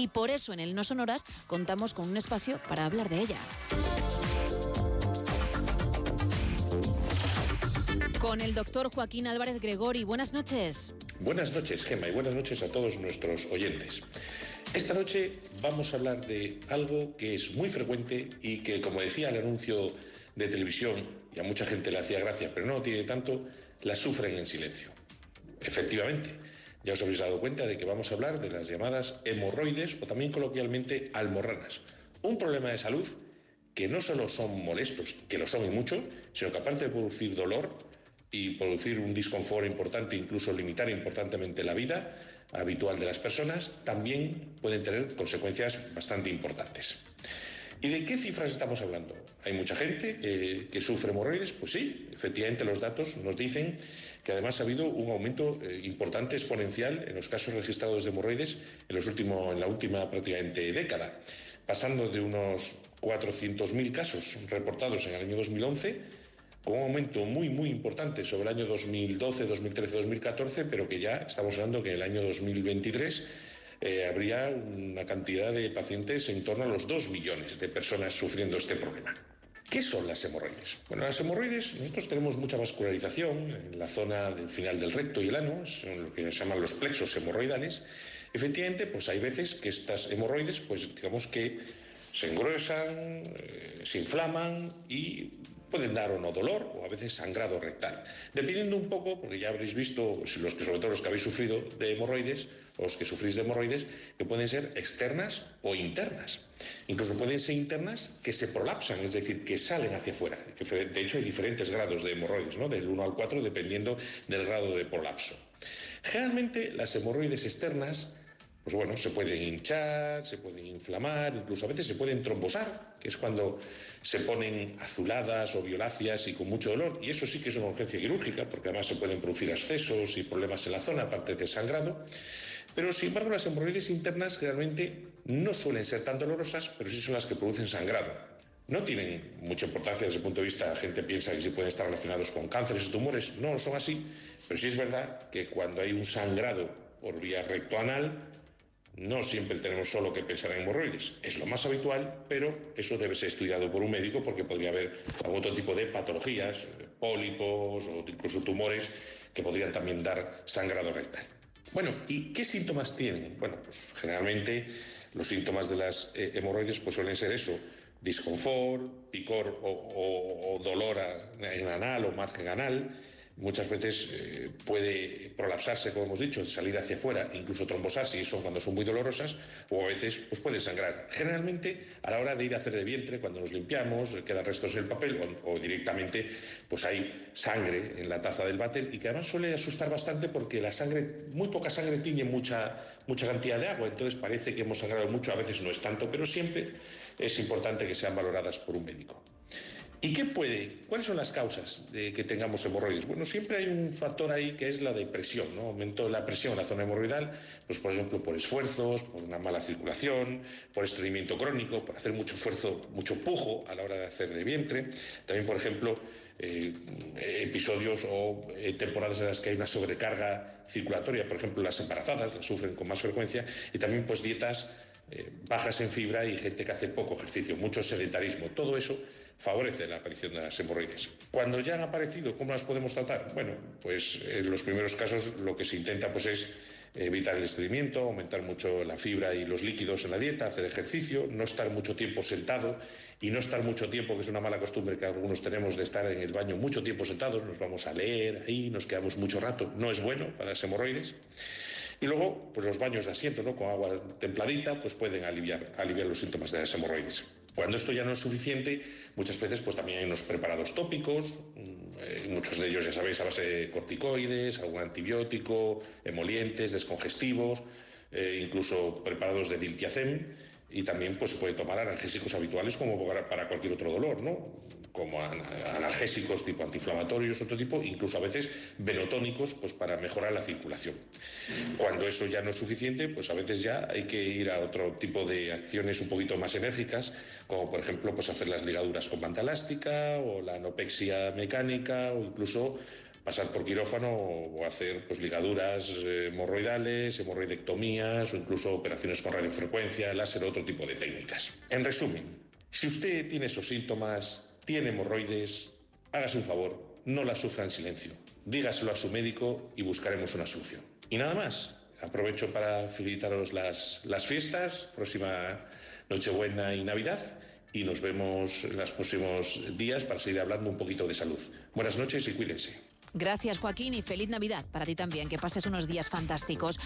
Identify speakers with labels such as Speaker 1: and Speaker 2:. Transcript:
Speaker 1: y por eso en el No Sonoras contamos con un espacio para hablar de ella. Con el doctor Joaquín Álvarez Gregori. Buenas noches.
Speaker 2: Buenas noches, Gema, y buenas noches a todos nuestros oyentes. Esta noche vamos a hablar de algo que es muy frecuente y que, como decía el anuncio de televisión, y a mucha gente le hacía gracia, pero no tiene tanto, la sufren en silencio. Efectivamente, ya os habéis dado cuenta de que vamos a hablar de las llamadas hemorroides o también coloquialmente almorranas. Un problema de salud que no solo son molestos, que lo son y mucho, sino que aparte de producir dolor y producir un disconfort importante, incluso limitar importantemente la vida, habitual de las personas, también pueden tener consecuencias bastante importantes. ¿Y de qué cifras estamos hablando? ¿Hay mucha gente eh, que sufre hemorroides? Pues sí, efectivamente los datos nos dicen que además ha habido un aumento eh, importante, exponencial, en los casos registrados de hemorroides en, los en la última prácticamente década, pasando de unos 400.000 casos reportados en el año 2011 con un aumento muy, muy importante sobre el año 2012, 2013, 2014, pero que ya estamos hablando que en el año 2023 eh, habría una cantidad de pacientes en torno a los 2 millones de personas sufriendo este problema. ¿Qué son las hemorroides? Bueno, las hemorroides, nosotros tenemos mucha vascularización en la zona del final del recto y el ano, son lo que se llaman los plexos hemorroidales. Efectivamente, pues hay veces que estas hemorroides, pues digamos que se engruesan, eh, se inflaman y pueden dar o no dolor o a veces sangrado rectal. Dependiendo un poco, porque ya habréis visto, los que, sobre todo los que habéis sufrido de hemorroides, o los que sufrís de hemorroides, que pueden ser externas o internas. Incluso pueden ser internas que se prolapsan, es decir, que salen hacia afuera. De hecho, hay diferentes grados de hemorroides, ¿no? del 1 al 4, dependiendo del grado de prolapso. Generalmente, las hemorroides externas pues bueno, se pueden hinchar, se pueden inflamar, incluso a veces se pueden trombosar, que es cuando se ponen azuladas o violáceas y con mucho dolor. Y eso sí que es una urgencia quirúrgica, porque además se pueden producir accesos y problemas en la zona, aparte de sangrado. Pero sin embargo, las hemorroides internas generalmente no suelen ser tan dolorosas, pero sí son las que producen sangrado. No tienen mucha importancia desde el punto de vista, la gente piensa que sí pueden estar relacionados con cánceres o tumores, no son así, pero sí es verdad que cuando hay un sangrado por vía rectoanal, no siempre tenemos solo que pensar en hemorroides, es lo más habitual, pero eso debe ser estudiado por un médico porque podría haber algún otro tipo de patologías, pólipos o incluso tumores que podrían también dar sangrado rectal. Bueno, ¿y qué síntomas tienen? Bueno, pues generalmente los síntomas de las eh, hemorroides pues suelen ser eso, disconfort, picor o, dolor en anal o margen anal, muchas veces eh, puede prolapsarse, como hemos dicho, salir hacia afuera, incluso trombosarse, y son cuando son muy dolorosas, o a veces pues puede sangrar. Generalmente, a la hora de ir a hacer de vientre, cuando nos limpiamos, quedan restos en el papel, o, directamente pues hay sangre en la taza del váter, y que además suele asustar bastante porque la sangre, muy poca sangre tiene mucha, mucha cantidad de agua, entonces parece que hemos sangrado mucho, a veces no es tanto, pero siempre es importante que sean valoradas por un médico. ¿Y qué puede? ¿Cuáles son las causas de que tengamos hemorroides? Bueno, siempre hay un factor ahí que es la depresión, ¿no? Aumento de la presión en la zona hemorroidal, pues por ejemplo por esfuerzos, por una mala circulación, por estreñimiento crónico, por hacer mucho esfuerzo, mucho pujo a la hora de hacer de vientre. También, por ejemplo, eh, episodios o eh, temporadas en las que hay una sobrecarga circulatoria, por ejemplo, las embarazadas las sufren con más frecuencia, y también pues dietas eh, bajas en fibra y gente que hace poco ejercicio, mucho sedentarismo. Todo eso favorece la aparición de las hemorroides. Cuando ya han aparecido, ¿cómo las podemos tratar? Bueno, pues en los primeros casos lo que se intenta pues es evitar el estreñimiento, aumentar mucho la fibra y los líquidos en la dieta, hacer ejercicio, no estar mucho tiempo sentado y no estar mucho tiempo, que es una mala costumbre que algunos tenemos de estar en el baño mucho tiempo sentados, nos vamos a leer ahí, nos quedamos mucho rato, no es bueno para las hemorroides. Y luego, pues los baños de asiento, ¿no? Con agua templadita, pues pueden aliviar, aliviar los síntomas de las hemorroides. Cuando esto ya no es suficiente, muchas veces pues también hay unos preparados tópicos, mm, eh, muchos de ellos ya sabéis a base de corticoides, algún antibiótico, emolientes, descongestivos, eh, incluso preparados de diltiazem y también pues, se puede tomar analgésicos habituales como para cualquier otro dolor, ¿no? como analgésicos tipo antiinflamatorios, otro tipo, incluso a veces venotónicos pues, para mejorar la circulación. Cuando eso ya no es suficiente, pues a veces ya hay que ir a otro tipo de acciones un poquito más enérgicas, como por ejemplo pues, hacer las ligaduras con banda elástica o la anopexia mecánica o incluso pasar por quirófano o hacer pues, ligaduras eh, hemorroidales, hemorroidectomías o incluso operaciones con radiofrecuencia, láser, otro tipo de técnicas. En resumen, si usted tiene esos síntomas, tiene hemorroides, hágase un favor, no la sufra en silencio. Dígaselo a su médico y buscaremos una solución. Y nada más. Aprovecho para felicitaros las, las fiestas, próxima Nochebuena y Navidad y nos vemos en los próximos días para seguir hablando un poquito de salud. Buenas noches y cuídense.
Speaker 1: Gracias Joaquín y feliz Navidad para ti también, que pases unos días fantásticos.